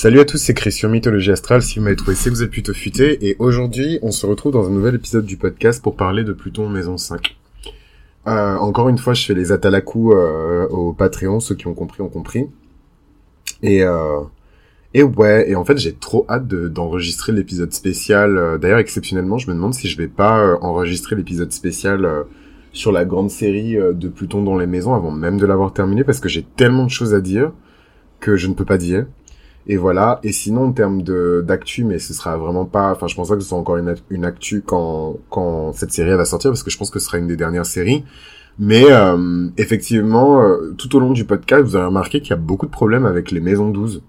Salut à tous, c'est Christian Mythologie Astrale. Si vous m'avez trouvé, c'est vous êtes plutôt futé. Et aujourd'hui, on se retrouve dans un nouvel épisode du podcast pour parler de Pluton Maison 5. Euh, encore une fois, je fais les atalakou euh, au Patreon. Ceux qui ont compris ont compris. Et euh, et ouais, et en fait, j'ai trop hâte d'enregistrer l'épisode spécial. Euh, d'ailleurs, exceptionnellement, je me demande si je vais pas enregistrer l'épisode spécial sur la grande série de Pluton dans les maisons avant même de l'avoir terminé parce que j'ai tellement de choses à dire que je ne peux pas dire. Et voilà. Et sinon, en termes de d'actu, mais ce sera vraiment pas. Enfin, je pense pas que ce soit encore une, une actu quand quand cette série va sortir, parce que je pense que ce sera une des dernières séries. Mais euh, effectivement, euh, tout au long du podcast, vous avez remarqué qu'il y a beaucoup de problèmes avec les maisons 12.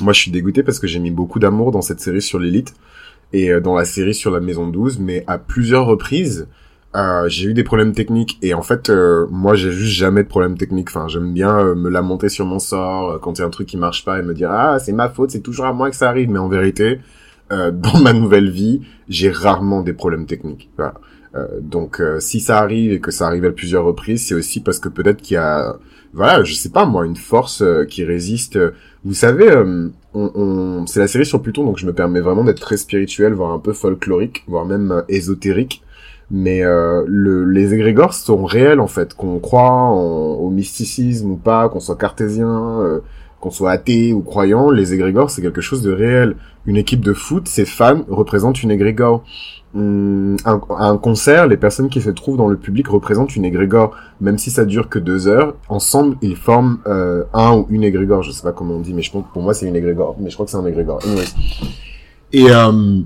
Moi, je suis dégoûté parce que j'ai mis beaucoup d'amour dans cette série sur l'élite et euh, dans la série sur la maison 12, mais à plusieurs reprises, euh, j'ai eu des problèmes techniques et en fait euh, moi j'ai juste jamais de problèmes techniques enfin j'aime bien euh, me lamenter sur mon sort quand il y a un truc qui marche pas et me dire ah c'est ma faute c'est toujours à moi que ça arrive mais en vérité dans ma nouvelle vie j'ai rarement des problèmes techniques. Voilà. donc si ça arrive et que ça arrive à plusieurs reprises c'est aussi parce que peut-être qu'il y a voilà je sais pas moi une force qui résiste. Vous savez on, on... c'est la série sur Pluton donc je me permets vraiment d'être très spirituel voire un peu folklorique voire même ésotérique mais euh, le, les égrégores sont réels en fait, qu'on croit au mysticisme ou pas, qu'on soit cartésien, euh, qu'on soit athée ou croyant, les égrégores c'est quelque chose de réel. Une équipe de foot, ses fans représentent une égrégore. Hum, un, un, concert, les personnes qui se trouvent dans le public représentent une égrégore, même si ça dure que deux heures. Ensemble, ils forment euh, un ou une égrégore. Je sais pas comment on dit, mais je pense pour moi c'est une égrégore. Mais je crois que c'est un égrégore. Et euh,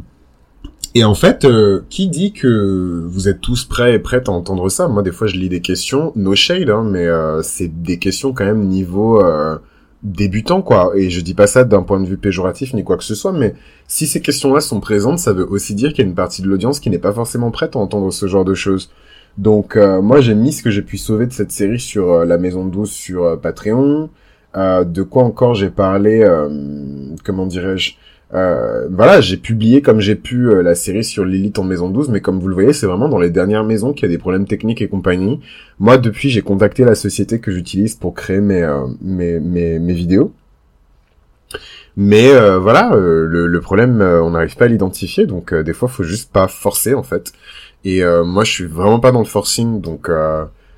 et en fait, euh, qui dit que vous êtes tous prêts et prêtes à entendre ça? Moi, des fois, je lis des questions, no shade, hein, mais euh, c'est des questions quand même niveau euh, débutant, quoi. Et je dis pas ça d'un point de vue péjoratif ni quoi que ce soit, mais si ces questions-là sont présentes, ça veut aussi dire qu'il y a une partie de l'audience qui n'est pas forcément prête à entendre ce genre de choses. Donc, moi, j'ai mis ce que j'ai pu sauver de cette série sur la Maison 12 sur Patreon. de quoi encore j'ai parlé Comment dirais-je? Euh, voilà, j'ai publié comme j'ai pu euh, la série sur Lilith en maison 12, mais comme vous le voyez, c'est vraiment dans les dernières maisons qu'il y a des problèmes techniques et compagnie. Moi, depuis, j'ai contacté la société que j'utilise pour créer mes, euh, mes, mes, vidéos. Mais voilà, le, le, problème, on n'arrive pas à l'identifier, donc des fois, faut juste pas forcer en fait. Et moi, je suis vraiment pas dans le forcing, donc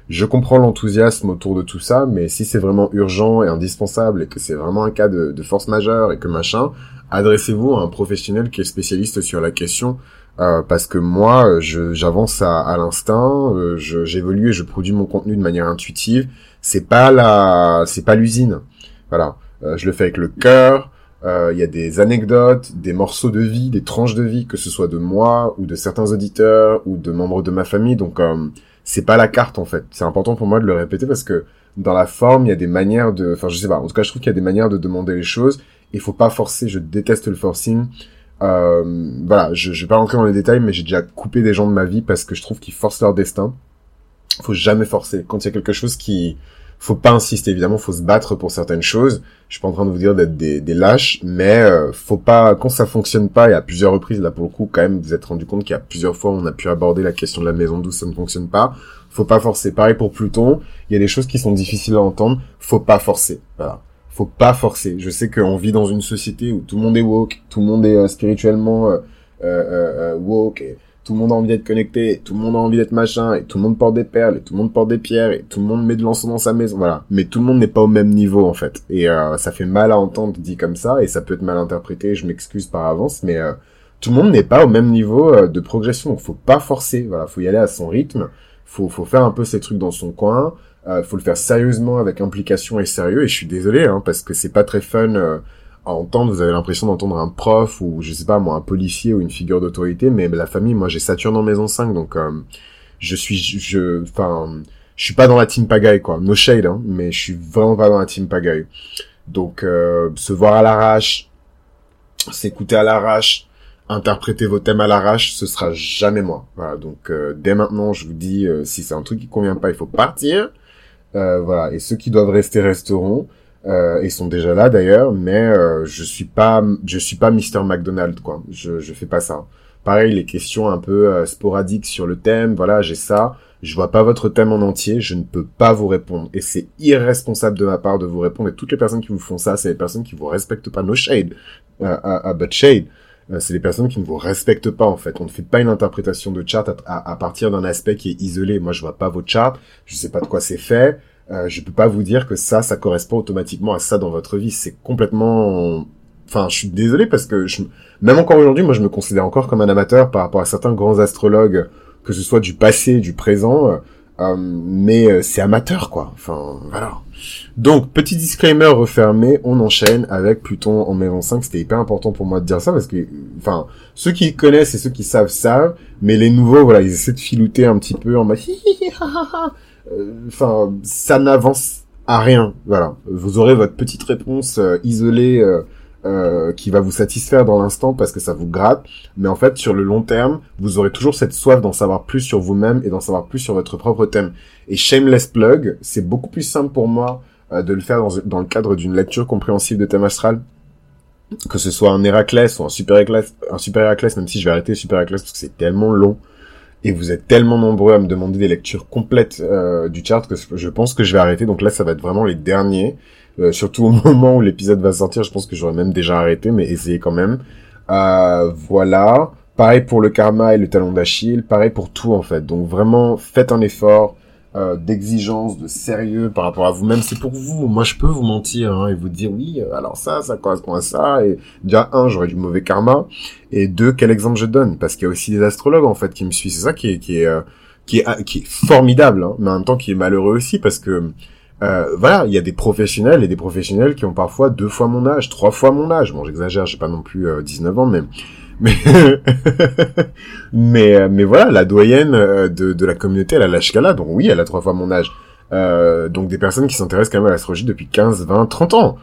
je comprends l'enthousiasme autour de tout ça, mais si c'est vraiment urgent et indispensable et que c'est vraiment un cas de, de force majeure et que machin, adressez-vous à un professionnel qui est spécialiste sur la question. Euh, parce que moi, j'avance à, à l'instinct, euh, j'évolue et je produis mon contenu de manière intuitive. C'est pas la, c'est pas l'usine. Voilà, euh, je le fais avec le cœur. Euh, il y a des anecdotes, des morceaux de vie, des tranches de vie, que ce soit de moi ou de certains auditeurs ou de membres de ma famille. Donc c'est pas la carte en fait. C'est important pour moi de le répéter parce que dans la forme, il y a des manières de, enfin je sais pas. En tout cas, je trouve qu'il y a des manières de demander les choses il faut pas forcer, je déteste le forcing. Euh, voilà, je, je vais pas rentrer dans les détails, mais j'ai déjà coupé des gens de ma vie parce que je trouve qu'ils forcent leur destin. Faut jamais forcer. Quand il y a quelque chose qui, faut pas insister. Évidemment, faut se battre pour certaines choses. Je suis pas en train de vous dire d'être des, des lâches, mais euh, faut pas quand ça fonctionne pas. Et à plusieurs reprises, là pour le coup, quand même, vous êtes rendu compte qu'il y a plusieurs fois on a pu aborder la question de la maison douce, ça ne fonctionne pas. Faut pas forcer. Pareil pour Pluton. Il y a des choses qui sont difficiles à entendre. Faut pas forcer. Voilà faut pas forcer. Je sais qu'on vit dans une société où tout le monde est woke, tout le monde est euh, spirituellement euh, euh, woke, et tout le monde a envie d'être connecté, et tout le monde a envie d'être machin, et tout le monde porte des perles, et tout le monde porte des pierres, et tout le monde met de l'encens dans sa maison, voilà. Mais tout le monde n'est pas au même niveau en fait, et ça fait mal à entendre dit comme ça, et ça peut être mal interprété. Je m'excuse par avance, mais tout le monde n'est pas au même niveau de progression, faut pas forcer. Voilà, faut y aller à son rythme. Faut faut faire un peu ses trucs dans son coin. Euh, faut le faire sérieusement avec implication et sérieux. Et je suis désolé, hein, parce que c'est pas très fun euh, à entendre. Vous avez l'impression d'entendre un prof ou je sais pas moi un policier ou une figure d'autorité. Mais la famille, moi j'ai Saturne en maison 5, donc euh, je suis, je, enfin, je suis pas dans la team pagaille quoi. No shade, hein, mais je suis vraiment pas dans la team pagaille. Donc euh, se voir à l'arrache, s'écouter à l'arrache, interpréter vos thèmes à l'arrache, ce sera jamais moi. Voilà, donc dès maintenant, je vous dis, si c'est un truc qui convient pas, il faut partir. Euh, voilà. Et ceux qui doivent rester resteront. Euh, ils sont déjà là d'ailleurs, mais euh, je suis pas, je suis pas Mr McDonald quoi. Je je fais pas ça. Pareil, les questions un peu euh, sporadiques sur le thème, voilà, j'ai ça. je vois pas votre thème en entier, je ne peux pas vous répondre. Et c'est irresponsable de ma part de vous répondre. Et toutes les personnes qui vous font ça, c'est les personnes qui vous respectent pas. No shade, uh, uh, but shade. Euh, c'est les personnes qui ne vous respectent pas en fait. On ne fait pas une interprétation de chart à, à, partir d'un aspect qui est isolé. Moi, je vois pas votre chart, je sais pas de quoi c'est fait. Euh, je peux pas vous dire que ça, ça correspond automatiquement à ça dans votre vie. C'est complètement enfin, je suis désolé parce que je... même encore aujourd'hui, moi, je me considère encore comme un amateur par rapport à certains grands astrologues, que ce soit du passé, du présent, euh, euh mais euh, c'est amateur, quoi. Enfin, voilà. Donc, petit disclaimer refermé, on enchaîne avec Pluton en maison 5. C'était hyper important pour moi de dire ça parce que, enfin, ceux qui connaissent et ceux qui savent savent, mais les nouveaux, voilà, ils essaient de filouter un petit peu en mode, euh, enfin, ça n'avance à rien. Voilà, vous aurez votre petite réponse isolée euh, qui va vous satisfaire dans l'instant parce que ça vous gratte, mais en fait sur le long terme, vous aurez toujours cette soif d'en savoir plus sur vous-même et d'en savoir plus sur votre propre thème. Et Shameless Plug, c'est beaucoup plus simple pour moi euh, de le faire dans, dans le cadre d'une lecture compréhensive de thème astral, que ce soit un Héraclès ou un Super Héraclès, un Super Héraclès, même si je vais arrêter Super Héraclès parce que c'est tellement long et vous êtes tellement nombreux à me demander des lectures complètes euh, du chart que je pense que je vais arrêter. Donc là, ça va être vraiment les derniers. Euh, surtout au moment où l'épisode va sortir, je pense que j'aurais même déjà arrêté, mais essayez quand même. Euh, voilà. Pareil pour le karma et le talon d'Achille, pareil pour tout en fait. Donc vraiment, faites un effort euh, d'exigence, de sérieux par rapport à vous-même. C'est pour vous. Moi, je peux vous mentir hein, et vous dire oui, euh, alors ça, ça correspond à ça. Et déjà un, j'aurais du mauvais karma. Et deux, quel exemple je donne? Parce qu'il y a aussi des astrologues en fait qui me suivent. C'est ça qui est qui est euh, qui est qui est formidable, hein, mais en même temps qui est malheureux aussi parce que euh, voilà, il y a des professionnels et des professionnels qui ont parfois deux fois mon âge, trois fois mon âge. Bon, j'exagère, j'ai pas non plus 19 euh, ans, mais mais mais euh, mais voilà, la doyenne de, de la communauté, elle a l'âge qu'elle a, donc oui, elle a trois fois mon âge. donc des personnes qui s'intéressent quand même à l'astrologie depuis 15, 20, 30 ans.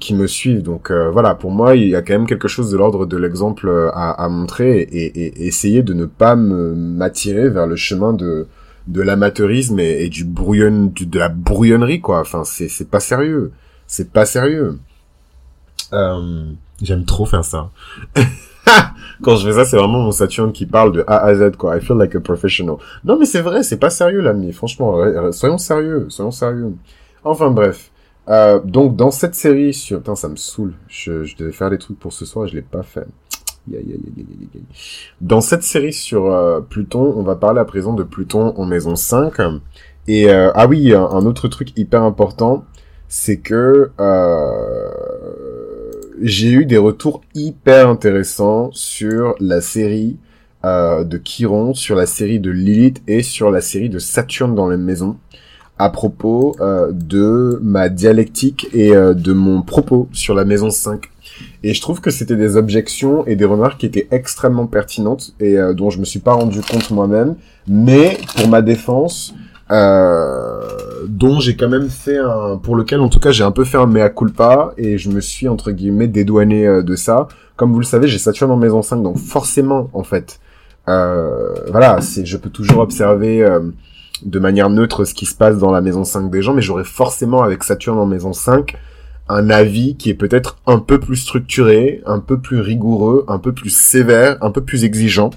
qui me suivent. Donc voilà, pour moi, il y a quand même quelque chose de l'ordre de l'exemple à, à, montrer et, et, et, essayer de ne pas m'attirer vers le chemin de de l'amateurisme et, du brouillon, de la brouillonnerie, quoi. Enfin, c'est, c'est pas sérieux. C'est pas sérieux. Euh, j'aime trop faire ça. Quand je fais ça, c'est vraiment mon Saturne qui parle de A à Z, quoi. I feel like a professional. Non, mais c'est vrai, c'est pas sérieux, l'ami. Franchement, soyons sérieux, soyons sérieux. Enfin, bref. Euh, donc, dans cette série sur... Putain, ça me saoule. Je, je devais faire des trucs pour ce soir et je l'ai pas fait. Dans cette série sur euh, Pluton, on va parler à présent de Pluton en maison 5. Et euh, ah oui, un, autre truc hyper important, c'est que euh, j'ai eu des retours hyper intéressants sur la série de Chiron, sur la série de Lilith et sur la série de Saturne dans les maisons à propos de ma dialectique et de mon propos sur la maison 5. Et je trouve que c'était des objections et des remarques qui étaient extrêmement pertinentes et euh, dont je me suis pas rendu compte moi-même. Mais pour ma défense, euh, dont j'ai quand même fait un, pour lequel en tout cas j'ai un peu fait un mea culpa et je me suis entre guillemets dédouané euh, de ça. Comme vous le savez, j'ai Saturne en maison 5, donc forcément en fait, euh, voilà, c'est, je peux toujours observer de manière neutre ce qui se passe dans la maison 5 des gens, mais j'aurais forcément avec Saturne en maison 5 un avis qui est peut-être un peu plus structuré, un peu plus rigoureux, un peu plus sévère, un peu plus exigeant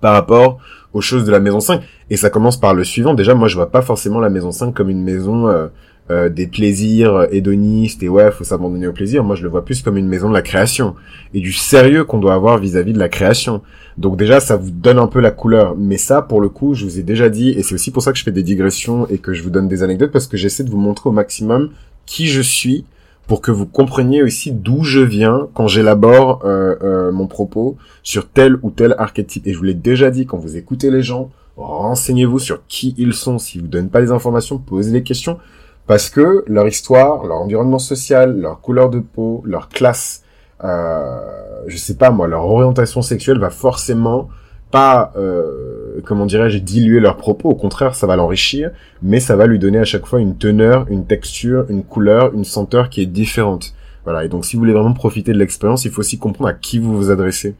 par rapport aux choses de la maison 5. Et ça commence par le suivant. Déjà, moi, je vois pas forcément la maison 5 comme une maison euh, euh, des plaisirs hédonistes et ouais, faut s'abandonner au plaisir. Moi, je le vois plus comme une maison de la création et du sérieux qu'on doit avoir vis-à-vis -vis de la création. Donc déjà, ça vous donne un peu la couleur. Mais ça, pour le coup, je vous ai déjà dit, et c'est aussi pour ça que je fais des digressions et que je vous donne des anecdotes, parce que j'essaie de vous montrer au maximum qui je suis pour que vous compreniez aussi d'où je viens quand j'élabore euh, euh, mon propos sur tel ou tel archétype. Et je vous l'ai déjà dit, quand vous écoutez les gens, renseignez-vous sur qui ils sont. S'ils vous donnent pas les informations, posez des questions. Parce que leur histoire, leur environnement social, leur couleur de peau, leur classe, euh, je sais pas moi, leur orientation sexuelle va forcément pas, euh, comment dirais-je, diluer leurs propos. Au contraire, ça va l'enrichir, mais ça va lui donner à chaque fois une teneur, une texture, une couleur, une senteur qui est différente. Voilà. Et donc, si vous voulez vraiment profiter de l'expérience, il faut aussi comprendre à qui vous vous adressez.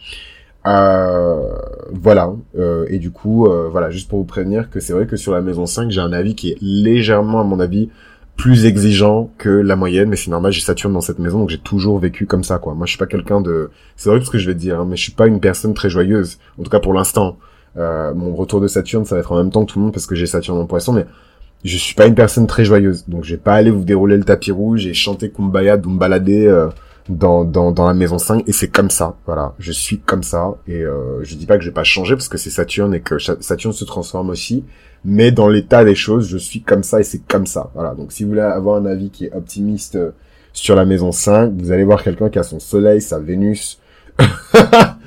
Euh, voilà. Euh, et du coup, euh, voilà, juste pour vous prévenir que c'est vrai que sur la maison 5, j'ai un avis qui est légèrement, à mon avis, plus exigeant que la moyenne, mais c'est normal, j'ai Saturne dans cette maison, donc j'ai toujours vécu comme ça, quoi. Moi, je suis pas quelqu'un de... C'est vrai ce que je vais dire, hein, mais je suis pas une personne très joyeuse, en tout cas pour l'instant. Euh, mon retour de Saturne, ça va être en même temps que tout le monde parce que j'ai Saturne en poisson, mais je suis pas une personne très joyeuse. Donc je vais pas aller vous dérouler le tapis rouge et chanter Kumbaya, ou me balader euh, dans, dans, dans la maison 5 et c'est comme ça. Voilà, je suis comme ça et euh, je dis pas que je vais pas changer parce que c'est Saturne et que Saturne se transforme aussi, mais dans l'état des choses, je suis comme ça et c'est comme ça. Voilà. Donc si vous voulez avoir un avis qui est optimiste euh, sur la maison 5, vous allez voir quelqu'un qui a son soleil, sa Vénus,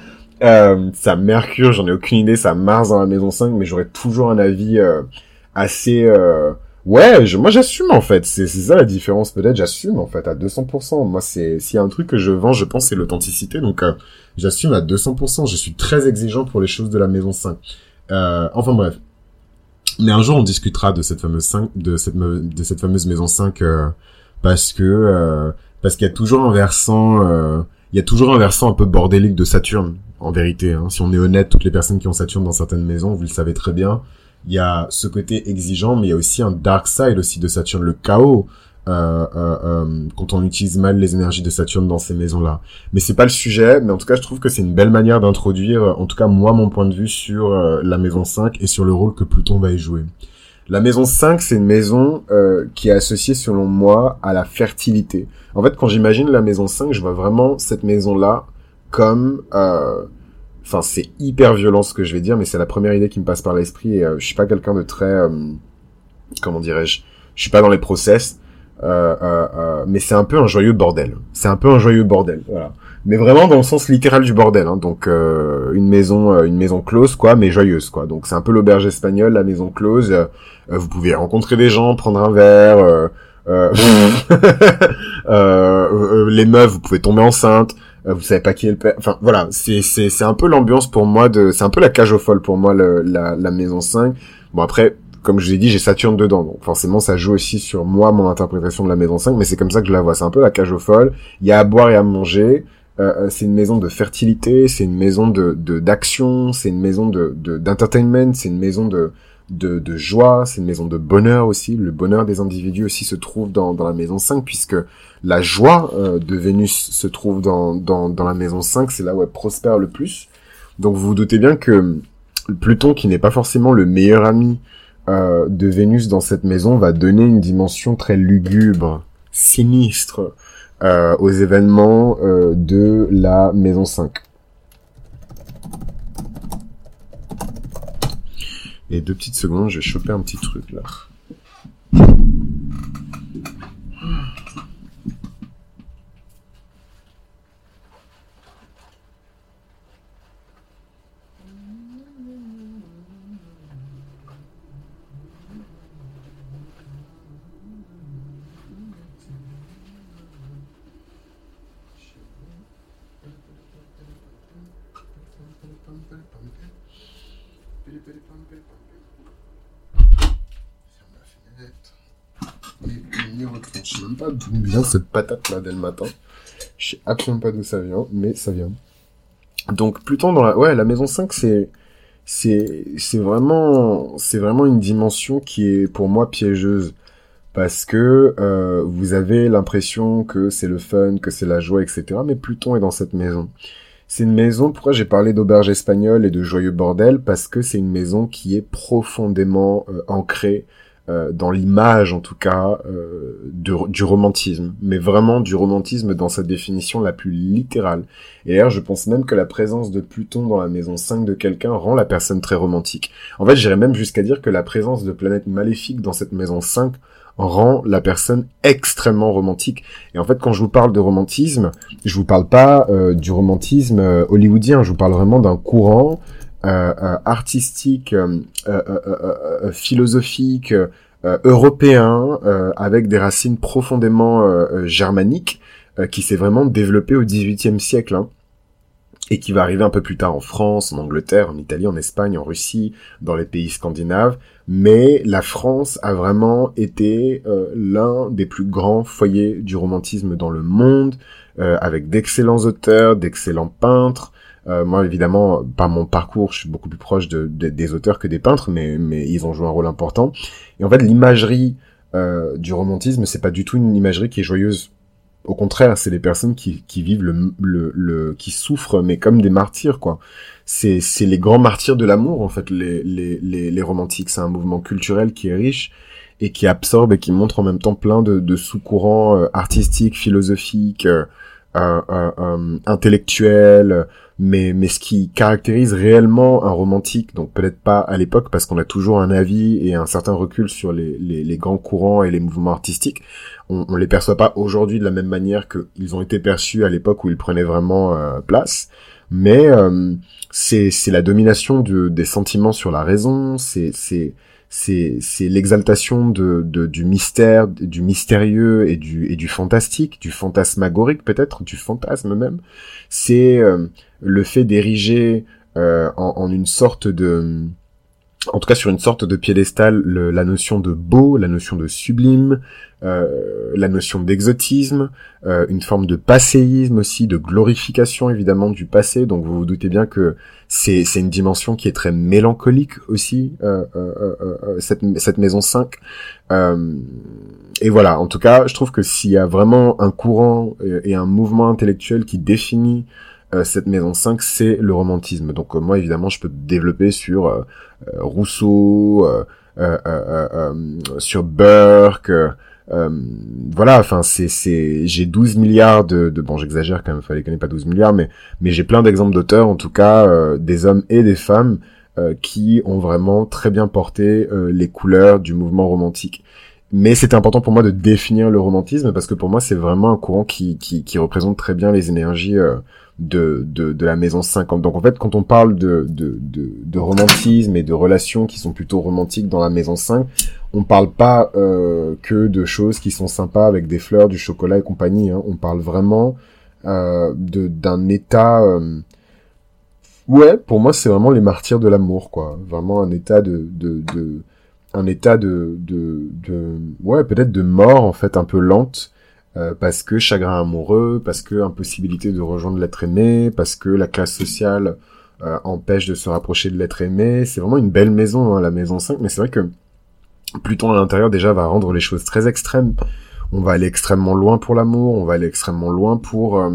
euh, sa Mercure, j'en ai aucune idée, sa Mars dans la maison 5, mais j'aurais toujours un avis euh, assez euh, ouais je, moi j'assume en fait. C'est ça la différence peut-être. J'assume en fait à 200% moi c'est s'il y a un truc que je vends je pense c'est l'authenticité. Donc euh, j'assume à 200% je suis très exigeant pour les choses de la maison 5 euh, enfin bref. Mais un jour on discutera de cette fameuse 5 de cette de cette fameuse maison 5 euh, parce que parce qu'il y a toujours un versant il y a toujours un versant un peu bordélique de Saturne en vérité hein. si on est honnête toutes les personnes qui ont Saturne dans certaines maisons vous le savez très bien il y a ce côté exigeant, mais il y a aussi un dark side aussi de Saturne, le chaos. Euh, euh, euh, quand on utilise mal les énergies de Saturne dans ces maisons-là. Mais c'est pas le sujet, mais en tout cas, je trouve que c'est une belle manière d'introduire, en tout cas moi, mon point de vue sur euh, la maison 5 et sur le rôle que Pluton va y jouer. La maison 5, c'est une maison euh, qui est associée, selon moi, à la fertilité. En fait, quand j'imagine la maison 5, je vois vraiment cette maison-là comme Enfin, c'est hyper violent ce que je vais dire, mais c'est la première idée qui me passe par l'esprit. Et euh, je suis pas quelqu'un de très, euh, comment dirais-je, je suis pas dans les process, euh, euh, euh, mais c'est un peu un joyeux bordel. C'est un peu un joyeux bordel, voilà. Mais vraiment dans le sens littéral du bordel. Hein. Donc une maison, une maison close, quoi, mais joyeuse, quoi. Donc c'est un peu l'auberge espagnole, la maison close. vous pouvez rencontrer des gens, prendre un verre. les meufs, vous pouvez tomber enceinte. Euh, vous savez pas qui est le père. Enfin voilà, c'est c'est c'est un peu l'ambiance pour moi de c'est un peu la cage aux folles pour moi le, la la maison 5. Bon après comme je vous ai dit, j'ai Saturne dedans, donc forcément ça joue aussi sur moi, mon interprétation de la maison 5, mais c'est comme ça que je la vois, c'est un peu la cage aux folles, il y a à boire et à manger, euh, euh c'est une maison de fertilité, c'est une maison de d'action, c'est une maison de d'entertainment, c'est une maison de de, joie, c'est une maison de bonheur aussi. Le bonheur des individus aussi se trouve dans, dans la maison 5, puisque la joie euh, de Vénus se trouve dans, dans, dans la maison 5, c'est là où elle prospère le plus. Donc vous vous doutez bien que Pluton, qui n'est pas forcément le meilleur ami de Vénus dans cette maison, va donner une dimension très lugubre, sinistre euh, aux événements euh, de la maison 5. Et deux petites secondes, je vais choper un petit truc là. Je sais même pas d'où vient cette patate là dès le matin. Je sais absolument pas d'où ça vient, mais ça vient. Donc Pluton dans la ouais, la maison 5 c'est c'est c'est vraiment c'est vraiment une dimension qui est pour moi piégeuse parce que euh, vous avez l'impression que c'est le fun, que c'est la joie, etc. Mais Pluton est dans cette maison. C'est une maison, pourquoi j'ai parlé d'auberge espagnole et de joyeux bordel? Parce que c'est une maison qui est profondément euh, ancrée euh, dans l'image, en tout cas, euh, du romantisme. Mais vraiment du romantisme dans sa définition la plus littérale. Et d'ailleurs, je pense même que la présence de Pluton dans la maison 5 de quelqu'un rend la personne très romantique. En fait, j'irais même jusqu'à dire que la présence de planètes maléfiques dans cette maison 5 rend la personne extrêmement romantique. Et en fait, quand je vous parle de romantisme, je vous parle pas euh, du romantisme euh, hollywoodien, je vous parle vraiment d'un courant euh, artistique, philosophique, européen, avec des racines profondément germaniques, qui s'est vraiment développé au XVIIIe siècle. Hein et qui va arriver un peu plus tard en France, en Angleterre, en Italie, en Espagne, en Russie, dans les pays scandinaves. Mais la France a vraiment été euh, l'un des plus grands foyers du romantisme dans le monde, euh, avec d'excellents auteurs, d'excellents peintres. Euh, moi, évidemment, par mon parcours, je suis beaucoup plus proche de, des auteurs que des peintres, mais, mais ils ont joué un rôle important. Et en fait, l'imagerie du romantisme, c'est pas du tout une imagerie qui est joyeuse au contraire, c'est les personnes qui, qui vivent le, le, le, qui souffrent, mais comme des martyrs, quoi. C'est, c'est les grands martyrs de l'amour, en fait, les, les, les, les romantiques. C'est un mouvement culturel qui est riche et qui absorbe et qui montre en même temps plein de, de sous-courants euh, artistiques, philosophiques, euh, euh, intellectuels, mais mais ce qui caractérise réellement un romantique, donc peut-être pas à l'époque parce qu'on a toujours un avis et un certain recul sur les, les grands courants et les mouvements artistiques, on, on les perçoit pas aujourd'hui de la même manière qu'ils ont été perçus à l'époque où ils prenaient vraiment euh, place, mais euh, c'est la domination de, des sentiments sur la raison, c'est c'est l'exaltation de, de, du mystère, du mystérieux et du et du fantastique, du fantasmagorique peut-être, du fantasme même. C'est euh, le fait d'ériger euh, en, en, une sorte de en tout cas sur une sorte de piédestal la notion de beau, la notion de sublime, euh, la notion d'exotisme, euh, une forme de passéisme aussi, de glorification évidemment du passé. Donc vous vous doutez bien que c'est une dimension qui est très mélancolique aussi euh, euh, euh cette cette maison 5. et voilà, en tout cas, je trouve que s'il y a vraiment un courant et un mouvement intellectuel qui définit cette maison 5, c'est le romantisme. Donc moi, évidemment, je peux développer sur Rousseau, sur Burke, euh, voilà, enfin c'est c'est j'ai 12 milliards de, de bon j'exagère quand même, fallait ait pas 12 milliards, mais mais j'ai plein d'exemples d'auteurs, en tout cas euh, des hommes et des femmes euh, qui ont vraiment très bien porté les couleurs du mouvement romantique. Mais c'est important pour moi de définir le romantisme parce que pour moi c'est vraiment un courant qui, qui, qui représente très bien les énergies de, de, de la maison 50. Donc en fait, quand on parle de, de, de, de, romantisme et de relations qui sont plutôt romantiques dans la maison 5, on parle pas euh, que de choses qui sont sympas avec des fleurs, du chocolat et compagnie. Hein. On parle vraiment euh, d'un état... Euh... Ouais, pour moi, c'est vraiment les martyrs de l'amour, quoi. Vraiment un état de... de, de un état de, de, de ouais peut-être de mort en fait un peu lente euh, parce que chagrin amoureux, parce que impossibilité de rejoindre l'être aimé, parce que la classe sociale euh, empêche de se rapprocher de l'être aimé. C'est vraiment une belle maison, hein, la maison 5, mais c'est vrai que Pluton à l'intérieur déjà va rendre les choses très extrêmes. On va aller extrêmement loin pour l'amour, on va aller extrêmement loin pour euh,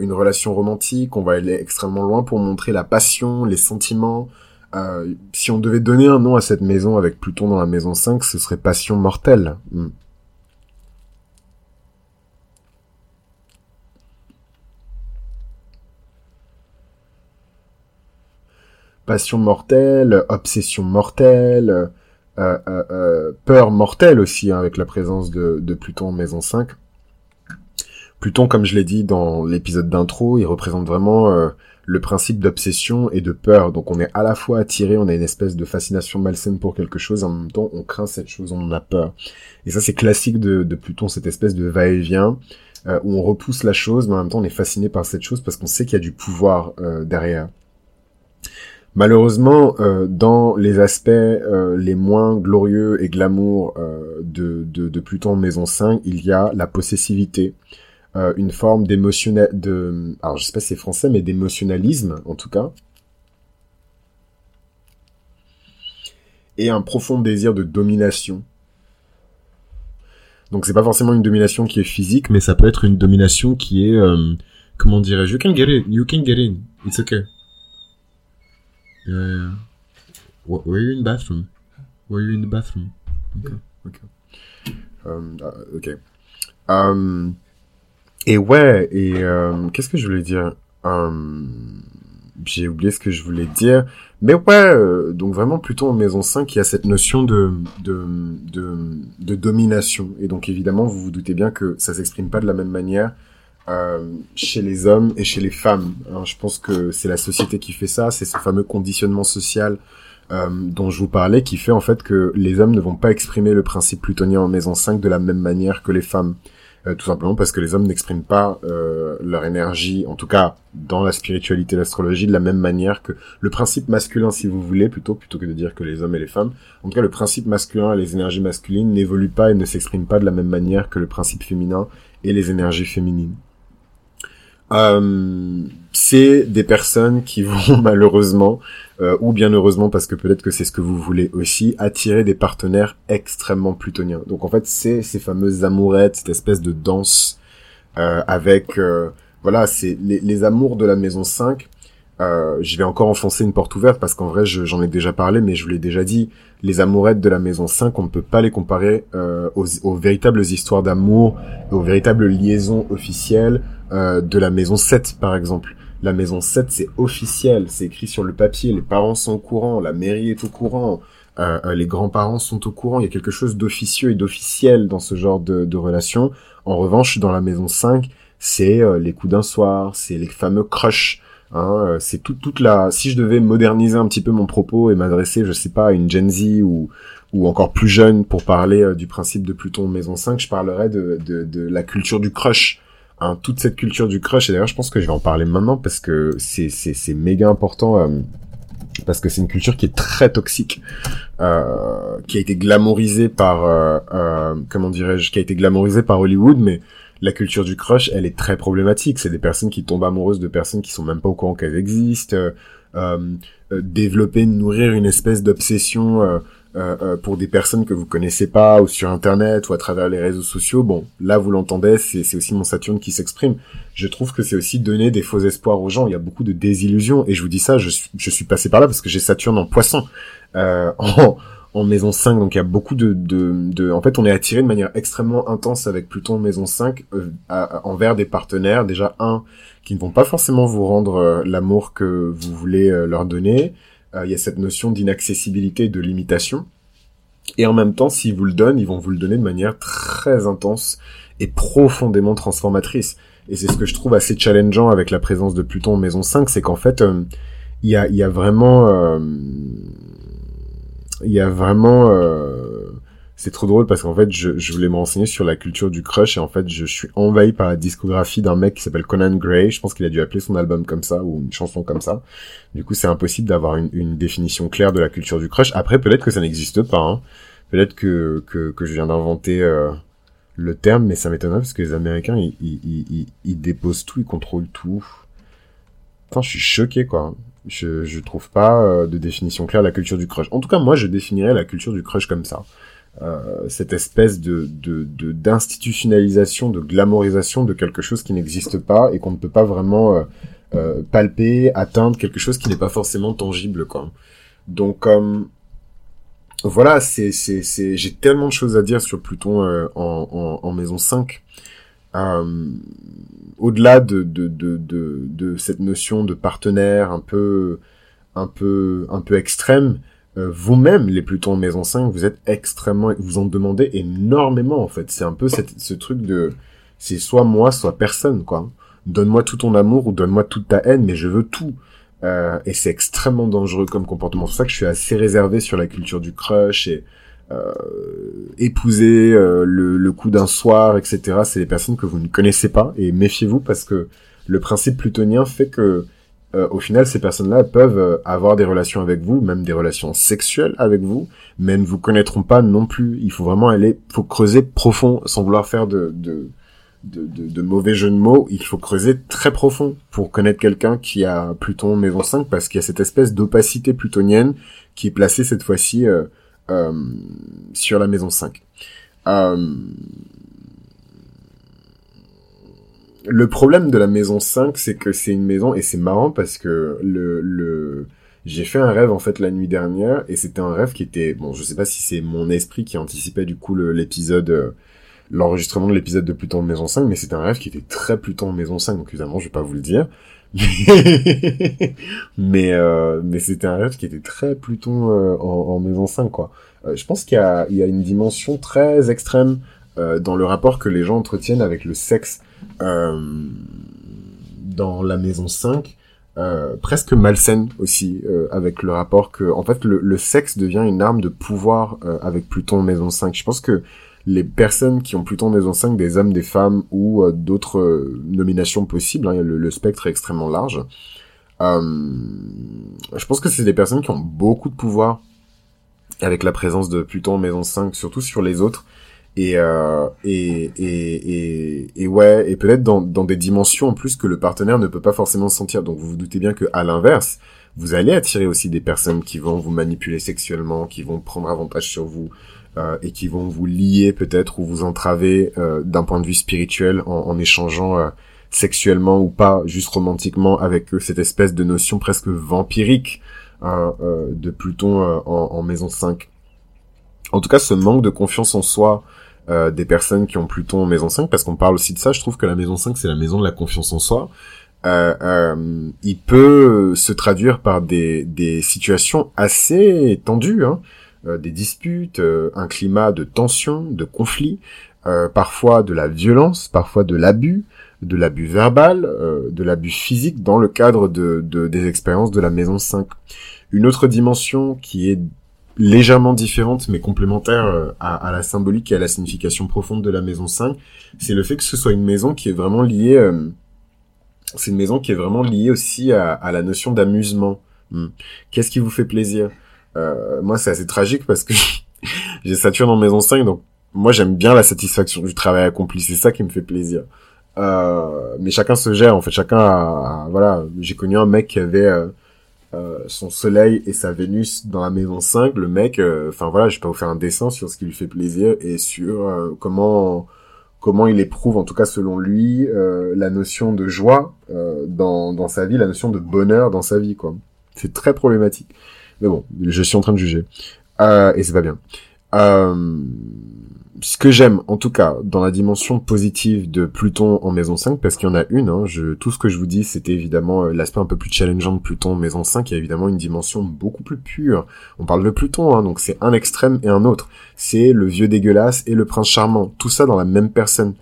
une relation romantique, on va aller extrêmement loin pour montrer la passion, les sentiments. si on devait donner un nom à cette maison avec Pluton dans la maison 5, ce serait passion mortelle. Hmm. Passion mortelle, obsession mortelle, euh, euh, euh, peur mortelle aussi hein, avec la présence de, Pluton en maison 5. Pluton, comme je l'ai dit dans l'épisode d'intro, il représente vraiment le principe d'obsession et de peur. Donc on est à la fois attiré, on a une espèce de fascination malsaine pour quelque chose, en même temps on craint cette chose, on en a peur. Et ça c'est classique de, Pluton, cette espèce de va-et-vient. où on repousse la chose, mais en même temps on est fasciné par cette chose parce qu'on sait qu'il y a du pouvoir derrière. Malheureusement, euh, dans les aspects euh, les moins glorieux et glamour euh, de, de, de, Pluton Maison 5, il y a la possessivité, une forme d'émotionnel, de, alors je sais pas si c'est français, mais d'émotionnalisme en tout cas, et un profond désir de domination. Donc c'est pas forcément une domination qui est physique, mais ça peut être une domination qui est, comment dirais-je, you can get in, you can get in, it's okay. Yeah, yeah. Were you in the bathroom? Were you in the bathroom? Okay. Okay. Um, uh, ok. Um, et ouais, et um, qu'est-ce que je voulais dire? J'ai oublié ce que je voulais dire. Mais ouais, euh, donc vraiment plutôt en maison 5, il y a cette notion de, de, de, de domination. Et donc évidemment, vous vous doutez bien que ça s'exprime pas de la même manière euh, chez les hommes et chez les femmes. Je pense que c'est la société qui fait ça, c'est ce fameux conditionnement social euh, dont je vous parlais qui fait en fait que les hommes ne vont pas exprimer le principe plutonien en maison 5 de la même manière que les femmes. Euh, tout simplement parce que les hommes n'expriment pas euh, leur énergie, en tout cas dans la spiritualité, l'astrologie, de la même manière que le principe masculin, si vous voulez, plutôt plutôt que de dire que les hommes et les femmes. En tout cas, le principe masculin et les énergies masculines n'évoluent pas et ne s'expriment pas de la même manière que le principe féminin et les énergies féminines. Euh, c'est des personnes qui vont malheureusement, euh, ou bien heureusement parce que peut-être que c'est ce que vous voulez aussi, attirer des partenaires extrêmement plutoniens. Donc en fait, c'est ces fameuses amourettes, cette espèce de danse avec voilà, c'est les, les, amours de la maison 5. Euh, je vais encore enfoncer une porte ouverte parce qu'en vrai, j'en ai déjà parlé, mais je vous l'ai déjà dit. Les amourettes de la maison 5, on ne peut pas les comparer euh, aux, aux, véritables histoires d'amour, aux véritables liaisons officielles euh, de la maison 7, par exemple. La maison 7, c'est officiel, c'est écrit sur le papier, les parents sont au courant, la mairie est au courant, euh, euh les grands-parents sont au courant, il y a quelque chose d'officieux et d'officiel dans ce genre de, de relation. En revanche, dans la maison 5, c'est euh, les coups d'un soir, c'est les fameux crushs. Hein, euh, c'est tout, toute la. Si je devais moderniser un petit peu mon propos et m'adresser, je sais pas, à une Gen Z ou ou encore plus jeune pour parler du principe de Pluton Maison 5, je parlerais de, de, de la culture du crush. Toute cette culture du crush, et d'ailleurs je pense que je vais en parler maintenant parce que c'est, c'est, c'est méga important, parce que c'est une culture qui est très toxique, euh, qui a été glamourisée par, euh, comment dirais-je, qui a été glamourisée par Hollywood, mais la culture du crush, elle est très problématique. C'est des personnes qui tombent amoureuses de personnes qui sont même pas au courant qu'elles existent. Euh, euh, développer, nourrir une espèce d'obsession euh, euh, pour des personnes que vous connaissez pas ou sur internet ou à travers les réseaux sociaux. Bon, là vous l'entendez, c'est aussi mon Saturne qui s'exprime. Je trouve que c'est aussi donner des faux espoirs aux gens. Il y a beaucoup de désillusions et je vous dis ça, je suis, je suis passé par là parce que j'ai Saturne en Poisson. en, en maison 5, donc il y a beaucoup de, de, de, En fait, on est attiré de manière extrêmement intense avec Pluton en maison 5 euh, envers des partenaires. Déjà, un, qui ne vont pas forcément vous rendre euh, l'amour que vous voulez euh, leur donner. Il y a cette notion d'inaccessibilité, de limitation. Et en même temps, s'ils vous le donnent, ils vont vous le donner de manière très intense et profondément transformatrice. Et c'est ce que je trouve assez challengeant avec la présence de Pluton en maison 5, c'est qu'en fait, il y, a, y a vraiment il y a vraiment euh, c'est trop drôle parce qu'en fait je, voulais me renseigner sur la culture du crush et en fait je suis envahi par la discographie d'un mec qui s'appelle Conan Gray je pense qu'il a dû appeler son album comme ça ou une chanson comme ça du coup c'est impossible d'avoir une, définition claire de la culture du crush après peut-être que ça n'existe pas hein. peut-être que, que, je viens d'inventer euh, le terme mais ça m'étonnerait parce que les américains ils, ils, ils, ils déposent tout ils contrôlent tout Enfin, je suis choqué quoi je, je trouve pas euh, de définition claire de la culture du crush. En tout cas, moi, je définirais la culture du crush comme ça. Euh, cette espèce de d'institutionnalisation, de, de, glamorisation de quelque chose qui n'existe pas et qu'on ne peut pas vraiment euh, euh palper, atteindre quelque chose qui n'est pas forcément tangible, quoi. Donc, voilà, c'est c'est j'ai tellement de choses à dire sur Pluton en, en, en maison 5 euh, au-delà de, de, de, de, de cette notion de partenaire un peu, un peu, un peu extrême, euh, vous-même, les Plutons maison 5, vous êtes extrêmement, vous en demandez énormément, en fait. C'est un peu ce truc de, c'est soit moi, soit personne, quoi. Donne-moi tout ton amour ou donne-moi toute ta haine, mais je veux tout. Euh, et c'est extrêmement dangereux comme comportement. C'est pour ça que je suis assez réservé sur la culture du crush et, euh, épouser euh, le, le, coup d'un soir, etc. C'est des personnes que vous ne connaissez pas et méfiez-vous parce que le principe plutonien fait que euh, au final, ces personnes-là peuvent avoir des relations avec vous, même des relations sexuelles avec vous, mais ne vous connaîtront pas non plus. Il faut vraiment aller, faut creuser profond, sans vouloir faire de, de, de, de, de mauvais jeux de mots. Il faut creuser très profond pour connaître quelqu'un qui a Pluton maison 5, parce qu'il y a cette espèce d'opacité plutonienne qui est placée cette fois-ci euh, euh, sur la maison 5. Euh, le problème de la maison 5, c'est que c'est une maison, et c'est marrant parce que le, le, j'ai fait un rêve en fait la nuit dernière, et c'était un rêve qui était, bon, je sais pas si c'est mon esprit qui anticipait du coup l'épisode, euh, l'enregistrement de l'épisode de Pluton en maison 5, mais c'était un rêve qui était très Pluton en maison 5, donc évidemment je vais pas vous le dire. mais euh, mais c'était un rêve qui était très Pluton euh, en, maison 5 quoi. Euh, je pense qu'il y y a une dimension très extrême euh, dans le rapport que les gens entretiennent avec le sexe dans la maison 5. presque malsaine aussi avec le rapport que en fait le, le, sexe devient une arme de pouvoir avec Pluton maison 5. Je pense que les personnes qui ont plutôt maison 5, des hommes, des femmes ou euh, d'autres euh, nominations possibles, hein, le, le, spectre est extrêmement large. Euh, je pense que c'est des personnes qui ont beaucoup de pouvoir avec la présence de Pluton maison 5, surtout sur les autres. Et, euh, et, et, et, ouais, et peut-être dans, dans des dimensions en plus que le partenaire ne peut pas forcément sentir. Donc vous vous doutez bien que à l'inverse, vous allez attirer aussi des personnes qui vont vous manipuler sexuellement, qui vont prendre avantage sur vous, et qui vont vous lier peut-être ou vous entraver d'un point de vue spirituel en, en échangeant sexuellement ou pas, juste romantiquement avec cette espèce de notion presque vampirique de Pluton en, en maison 5. En tout cas, ce manque de confiance en soi euh, des personnes qui ont Pluton en maison 5, parce qu'on parle aussi de ça, je trouve que la maison 5, c'est la maison de la confiance en soi. Euh, euh, il peut se traduire par des, des situations assez tendues, hein, euh, des disputes, euh, un climat de tension, de conflit, parfois de la violence, parfois de l'abus, de l'abus verbal, de l'abus physique dans le cadre de, de, des expériences de la maison 5. Une autre dimension qui est légèrement différente mais complémentaire euh, à, la symbolique et à la signification profonde de la maison 5, c'est le fait que ce soit une maison qui est vraiment liée euh, c'est une maison qui est vraiment liée aussi à, la notion d'amusement. Hmm. Qu'est-ce qui vous fait plaisir? Euh, Moi, c'est assez tragique parce que j'ai Saturne en maison 5, donc moi j'aime bien la satisfaction du travail accompli. C'est ça qui me fait plaisir. mais chacun se gère en fait. Chacun a, voilà. J'ai connu un mec qui avait euh, son soleil et sa Vénus dans la maison 5, le mec, euh, enfin voilà, je peux vous faire un dessin sur ce qui lui fait plaisir et sur euh, comment comment il éprouve, en tout cas selon lui, la notion de joie dans, dans sa vie, la notion de bonheur dans sa vie, quoi. C'est très problématique. Mais bon, je suis en train de juger. et c'est pas bien ce que j'aime, en tout cas, dans la dimension positive de Pluton en maison 5, parce qu'il y en a une, hein, je, tout ce que je vous dis, c'était évidemment euh, l'aspect un peu plus challengeant de Pluton en maison 5, il y a évidemment une dimension beaucoup plus pure. On parle de Pluton, hein, donc c'est un extrême et un autre. C'est le vieux dégueulasse et le prince charmant. Tout ça dans la même personne,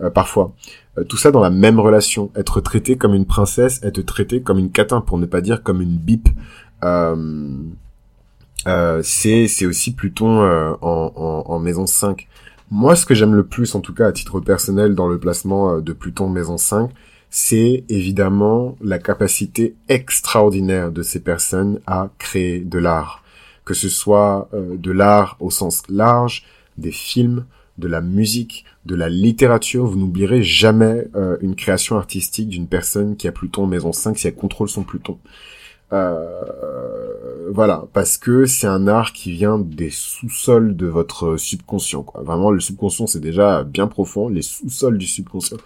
euh, parfois. Euh, tout ça dans la même relation. Être traité comme une princesse, être traité comme une catin, pour ne pas dire comme une bip. c'est aussi Pluton en, en, en, maison 5. Moi, ce que j'aime le plus, en tout cas à titre personnel, dans le placement euh, de Pluton Maison 5, c'est évidemment la capacité extraordinaire de ces personnes à créer de l'art. Que ce soit euh, de l'art au sens large, des films, de la musique, de la littérature, vous n'oublierez jamais euh, une création artistique d'une personne qui a Pluton maison 5 si elle contrôle son Pluton. Euh, voilà, parce que c'est un art qui vient des sous-sols de votre subconscient. Quoi. Vraiment, le subconscient, c'est déjà bien profond, les sous-sols du subconscient.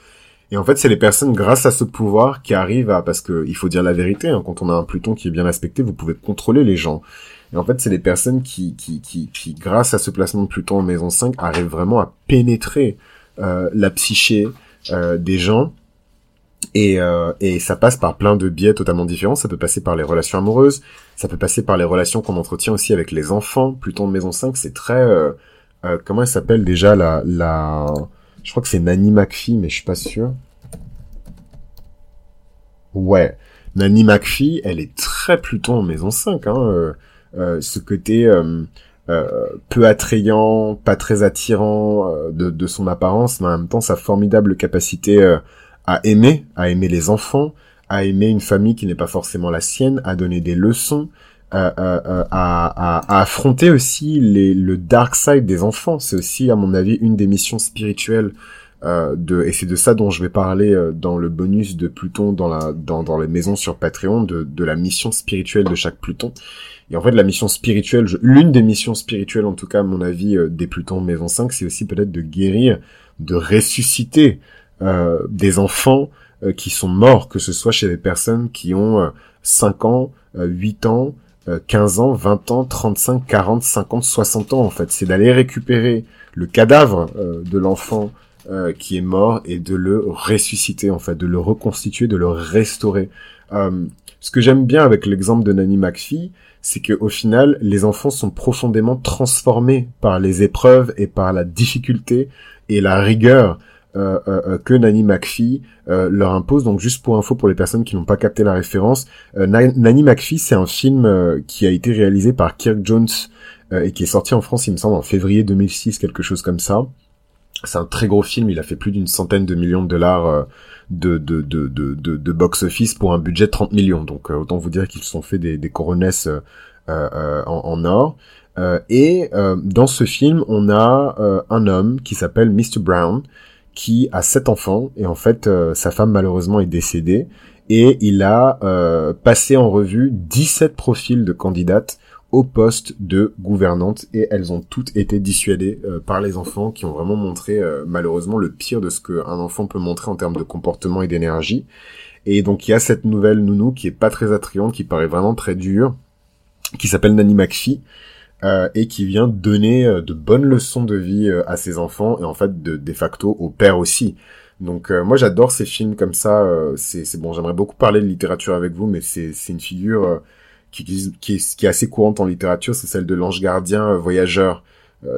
Et en fait, c'est les personnes, grâce à ce pouvoir, qui arrivent à... Parce que il faut dire la vérité, hein, quand on a un Pluton qui est bien aspecté, vous pouvez contrôler les gens. Et en fait, c'est les personnes qui, qui, qui, qui, grâce à ce placement de Pluton en maison 5, arrivent vraiment à pénétrer euh, la psyché euh, des gens et, euh, et ça passe par plein de biais totalement différents. Ça peut passer par les relations amoureuses, ça peut passer par les relations qu'on entretient aussi avec les enfants. Pluton de maison 5, c'est très... Euh, euh, comment elle s'appelle déjà la, la... Je crois que c'est Nanny McPhee, mais je suis pas sûr. Ouais. Nanny McPhee, elle est très Pluton en maison 5. Hein, euh, euh, ce côté... peu attrayant, pas très attirant de, de, son apparence, mais en même temps sa formidable capacité à aimer, à aimer les enfants, à aimer une famille qui n'est pas forcément la sienne, à donner des leçons, à, à, à, affronter aussi les, le dark side des enfants. C'est aussi, à mon avis, une des missions spirituelles euh, de, et c'est de ça dont je vais parler euh, dans le bonus de Pluton dans la dans, dans les maisons sur Patreon de, de la mission spirituelle de chaque Pluton. Et en fait, la mission spirituelle, l'une des missions spirituelles, en tout cas, à mon avis, euh, des Plutons maison 5, c'est aussi peut-être de guérir, de ressusciter euh, des enfants euh, qui sont morts, que ce soit chez des personnes qui ont 5 euh, ans, 8 ans, 15 ans, 20 ans, 35, 40, 50, 60 ans en fait. C'est d'aller récupérer le cadavre de l'enfant qui est mort et de le ressusciter en fait, de le reconstituer, de le restaurer. ce que j'aime bien avec l'exemple de Nanny McPhee, c'est que au final, les enfants sont profondément transformés par les épreuves et par la difficulté et la rigueur euh, euh, euh, que Nanny McPhee leur impose. Donc juste pour info pour les personnes qui n'ont pas capté la référence, Nanny McPhee c'est un film qui a été réalisé par Kirk Jones et qui est sorti en France il me semble en février 2006 quelque chose comme ça. C'est un très gros film, il a fait plus d'une centaine de millions de dollars de, de, de, de, de, box-office pour un budget de 30 millions. Donc autant vous dire qu'ils se sont fait des, des coronesses en, en, or. et dans ce film, on a un homme qui s'appelle Mr. Brown, qui a sept enfants et en fait euh, sa femme malheureusement est décédée et il a euh, passé en revue 17 profils de candidates au poste de gouvernante et elles ont toutes été dissuadées par les enfants qui ont vraiment montré malheureusement le pire de ce qu'un enfant peut montrer en termes de comportement et d'énergie. Et donc il y a cette nouvelle nounou qui est pas très attrayante, qui paraît vraiment très dure, qui s'appelle Nanny McPhee, euh, et qui vient donner euh, de bonnes leçons de vie euh, à ses enfants et en fait de, de facto au père aussi. Donc moi j'adore ces films comme ça. c'est bon, j'aimerais beaucoup parler de littérature avec vous, mais c'est une figure qui, qui, qui, est, qui est assez courante en littérature, c'est celle de l'ange gardien voyageur.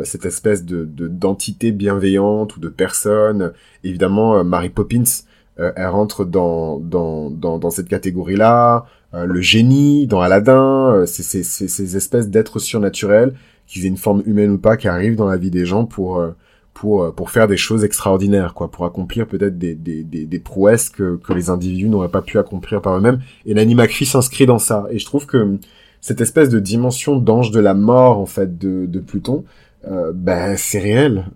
cette espèce de d'entité bienveillante ou de personne. Évidemment, Mary Poppins, elle rentre dans, dans, dans, dans cette catégorie-là. Euh, le génie dans Aladdin, euh, c'est ces espèces d'êtres surnaturels, qu'ils aient une forme humaine ou pas, qui arrivent dans la vie des gens pour euh, pour pour faire des choses extraordinaires, quoi, pour accomplir peut-être des, des, des, prouesses que, que les individus n'auraient pas pu accomplir par eux-mêmes. Et McPhee s'inscrit dans ça. Et je trouve que cette espèce de dimension d'ange de la mort, en fait, de, de Pluton, ben c'est réel.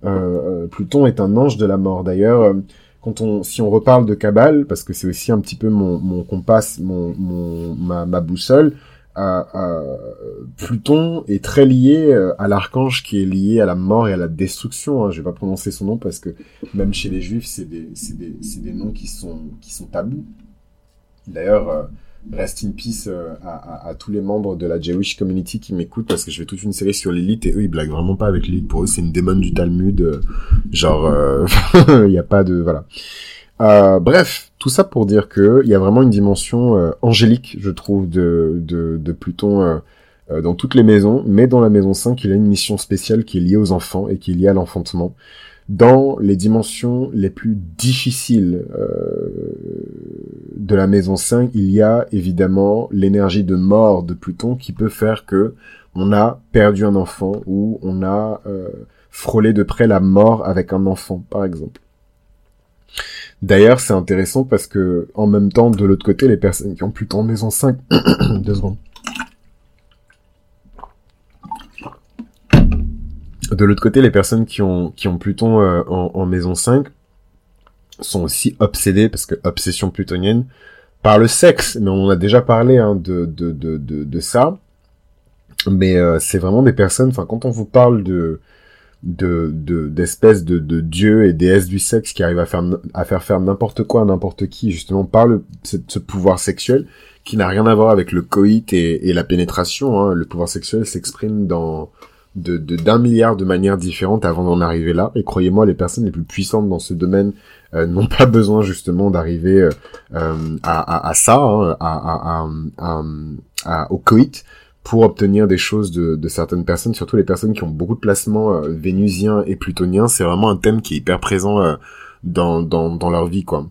Pluton est un ange de la mort. D'ailleurs, quand on, si on reparle de Kabbale, parce que c'est aussi un petit peu mon, mon compas, mon, mon ma, boussole, euh, euh, Pluton est très lié euh, à l'archange qui est lié à la mort et à la destruction. Hein. Je vais pas prononcer son nom parce que même chez les juifs, c'est des, des, des noms qui sont, qui sont tabous. D'ailleurs, euh, Rest in peace euh, à, à, tous les membres de la Jewish community qui m'écoutent parce que je fais toute une série sur l'élite et eux ils blaguent vraiment pas avec l'élite. Pour eux c'est une démon du Talmud, euh, genre euh, il n'y a pas de voilà. bref, tout ça pour dire que il y a vraiment une dimension angélique, je trouve, de de, de Pluton dans toutes les maisons, mais dans la maison 5, il a une mission spéciale qui est liée aux enfants et qui est liée à l'enfantement dans les dimensions les plus difficiles euh, de la maison 5, il y a évidemment l'énergie de mort de Pluton qui peut faire que on a perdu un enfant ou on a euh, frôlé de près la mort avec un enfant, par exemple. D'ailleurs, c'est intéressant parce que en même temps, de l'autre côté, les personnes qui ont Pluton maison 5, deux secondes. De l'autre côté, les personnes qui ont, qui ont Pluton euh, en, maison 5 sont aussi obsédées, parce que obsession plutonienne, par le sexe. Mais on a déjà parlé hein, de, de, de, de, ça. Mais euh, c'est vraiment des personnes, enfin quand on vous parle de de d'espèces de, de, dieux et déesses du sexe qui arrivent à faire à faire faire n'importe quoi à n'importe qui justement par le ce, pouvoir sexuel qui n'a rien à voir avec le coït et, et la pénétration hein. le pouvoir sexuel s'exprime dans de d'un milliard de manières différentes avant d'en arriver là. Et croyez-moi, les personnes les plus puissantes dans ce domaine euh, n'ont pas besoin justement d'arriver euh, euh, à, à, ça, hein, à, à, à, au coït pour obtenir des choses de, de, certaines personnes, surtout les personnes qui ont beaucoup de placements vénusiens et plutoniens. C'est vraiment un thème qui est hyper présent dans, dans, dans leur vie, quoi.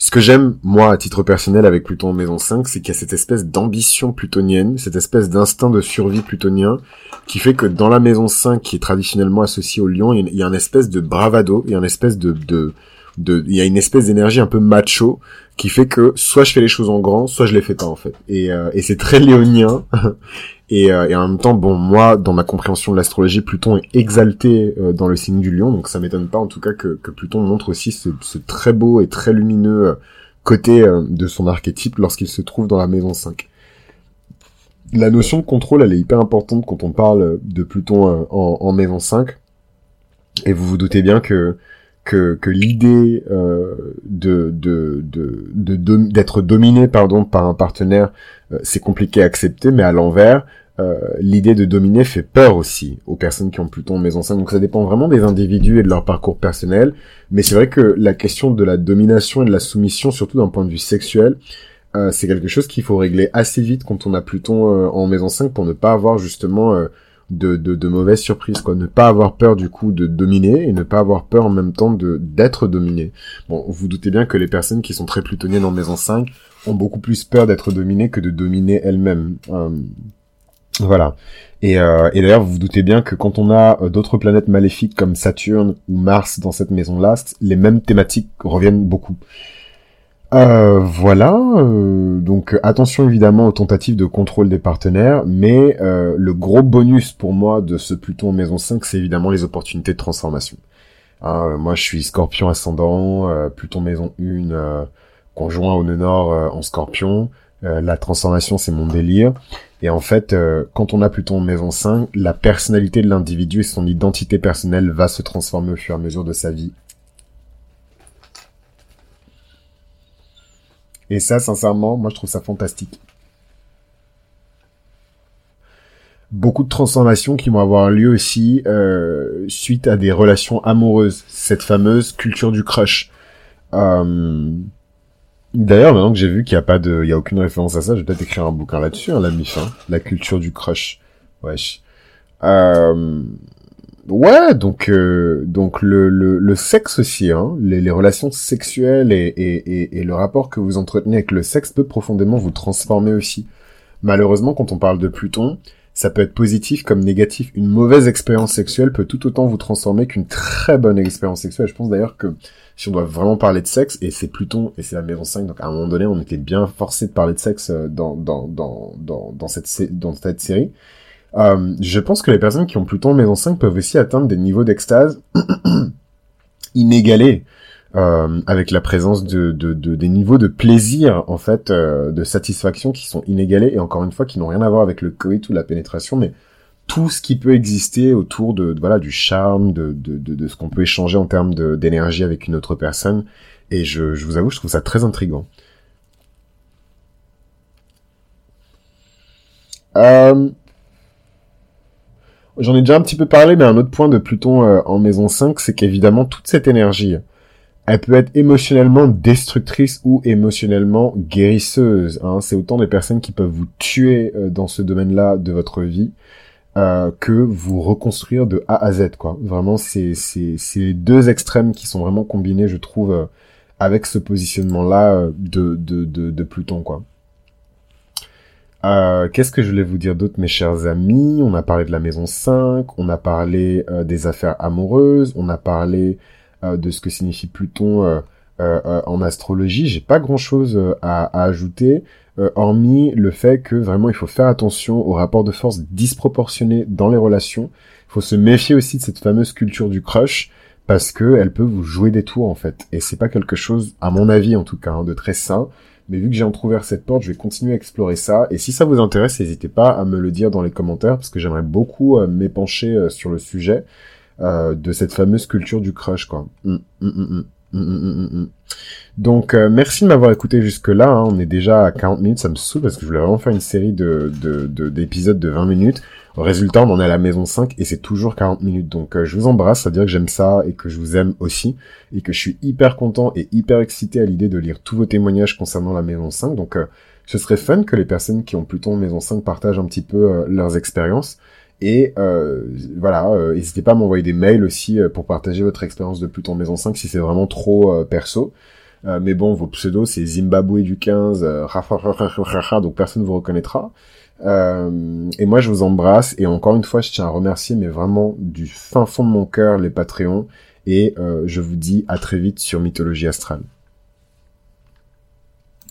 Ce que j'aime, moi, à titre personnel, avec Pluton en maison 5, c'est qu'il y a cette espèce d'ambition plutonienne, cette espèce d'instinct de survie plutonien, qui fait que dans la maison 5, qui est traditionnellement associée au lion, il y a une espèce de bravado, il y a une espèce de, il y a une espèce d'énergie un peu macho, qui fait que soit je fais les choses en grand, soit je les fais pas, en fait. Et, euh, et c'est très léonien. Et, euh, et, en même temps, bon, moi, dans ma compréhension de l'astrologie, Pluton est exalté euh, dans le signe du lion, donc ça m'étonne pas en tout cas que, que Pluton montre aussi ce, ce, très beau et très lumineux euh, côté de son archétype lorsqu'il se trouve dans la maison 5. La notion de contrôle, elle est hyper importante quand on parle de Pluton en, en, maison 5, et vous vous doutez bien que que, que l'idée de de de d'être dominé pardon par un partenaire c'est compliqué à accepter mais à l'envers euh, l'idée de dominer fait peur aussi aux personnes qui ont Pluton en maison 5. Donc ça dépend vraiment des individus et de leur parcours personnel. Mais c'est vrai que la question de la domination et de la soumission, surtout d'un point de vue sexuel, euh, c'est quelque chose qu'il faut régler assez vite quand on a Pluton euh, en maison 5 pour ne pas avoir justement de, de, de, mauvaises surprises. Quoi. Ne pas avoir peur du coup de dominer et ne pas avoir peur en même temps de d'être dominé. Bon, vous doutez bien que les personnes qui sont très plutoniennes en maison 5 ont beaucoup plus peur d'être dominées que de dominer elles-mêmes. Voilà. Et, euh, d'ailleurs, vous vous doutez bien que quand on a euh, d'autres planètes maléfiques comme Saturne ou Mars dans cette maison-là, les mêmes thématiques reviennent beaucoup. Euh, voilà, euh, donc attention évidemment aux tentatives de contrôle des partenaires, mais euh, le gros bonus pour moi de ce Pluton en maison 5, c'est évidemment les opportunités de transformation. Hein, moi je suis scorpion ascendant, Pluton maison 1, conjoint au nœud nord en scorpion, la transformation c'est mon délire, Et en fait, euh, quand on a Pluton en maison 5, la personnalité de l'individu et son identité personnelle va se transformer au fur et à mesure de sa vie. Et ça, sincèrement, moi je trouve ça fantastique. Beaucoup de transformations qui vont avoir lieu aussi euh, suite à des relations amoureuses. Cette fameuse culture du crush. Euh, D'ailleurs, maintenant que j'ai vu qu'il n'y a pas de, il y a aucune référence à ça, je vais peut-être écrire un bouquin là-dessus, hein, la mif, hein. la culture du crush. Wesh. Euh... Ouais, donc euh, donc le, le, le sexe aussi, hein, les, les relations sexuelles et, et, et, et, le rapport que vous entretenez avec le sexe peut profondément vous transformer aussi. Malheureusement, quand on parle de Pluton, ça peut être positif comme négatif. Une mauvaise expérience sexuelle peut tout autant vous transformer qu'une très bonne expérience sexuelle. Je pense d'ailleurs que si on doit vraiment parler de sexe, et c'est Pluton, et c'est la maison 5, donc à un moment donné, on était bien forcé de parler de sexe euh, dans, dans, dans, dans, cette, dans cette série. Euh, je pense que les personnes qui ont Pluton en maison 5 peuvent aussi atteindre des niveaux d'extase inégalés. Euh, avec la présence de, de, de, des niveaux de plaisir en fait de satisfaction qui sont inégalés et encore une fois qui n'ont rien à voir avec le coït ou la pénétration mais tout ce qui peut exister autour de, voilà du charme, de, de, de, ce qu'on peut échanger en termes d'énergie avec une autre personne. Et je, je vous avoue, je trouve ça très intriguant. Euh... J'en ai déjà un petit peu parlé, mais un autre point de Pluton euh, en maison 5, c'est qu'évidemment, toute cette énergie, elle peut être émotionnellement destructrice ou émotionnellement guérisseuse. Hein. C'est autant des personnes qui peuvent vous tuer euh, dans ce domaine-là de votre vie, euh, que vous reconstruire de A à Z quoi. Vraiment c'est c'est deux extrêmes qui sont vraiment combinés je trouve euh, avec ce positionnement là euh, de, de de Pluton quoi. Qu'est-ce que je voulais vous dire d'autre, mes chers amis? On a parlé de la maison 5, on a parlé des affaires amoureuses, on a parlé de ce que signifie Pluton en astrologie. J'ai pas grand-chose à, ajouter. Euh, hormis le fait que vraiment il faut faire attention aux rapports de force disproportionnés dans les relations. Il faut se méfier aussi de cette fameuse culture du crush parce que elle peut vous jouer des tours en fait. Et c'est pas quelque chose, à mon avis en tout cas, hein, de très sain. Mais vu que j'ai entrouvert cette porte, je vais continuer à explorer ça. Et si ça vous intéresse, n'hésitez pas à me le dire dans les commentaires parce que j'aimerais beaucoup euh, m'épancher euh, sur le sujet de cette fameuse culture du crush quoi. Hum, hum, hum, Mm, mm, mm, Donc euh, merci de m'avoir écouté jusque là. Hein. On est déjà à 40 minutes, ça me saoule parce que je voulais vraiment faire une série de d'épisodes de, 20 minutes. Résultat, on en est à la maison 5 et c'est toujours 40 minutes. Donc euh, je vous embrasse, ça veut dire que j'aime ça et que je vous aime aussi et que je suis hyper content et hyper excité à l'idée de lire tous vos témoignages concernant la maison 5. Donc euh, ce serait fun que les personnes qui ont plutôt maison 5 partagent un petit peu leurs expériences. Et euh, voilà, euh, n'hésitez pas à m'envoyer des mails aussi euh, pour partager votre expérience de Pluton Maison 5 si c'est vraiment trop euh, perso. mais bon, vos pseudos, c'est Zimbabwe du 15, donc personne ne vous reconnaîtra. et moi, je vous embrasse. Et encore une fois, je tiens à remercier, mais vraiment du fin fond de mon cœur, les Patreons. Et je vous dis à très vite sur Mythologie Astrale.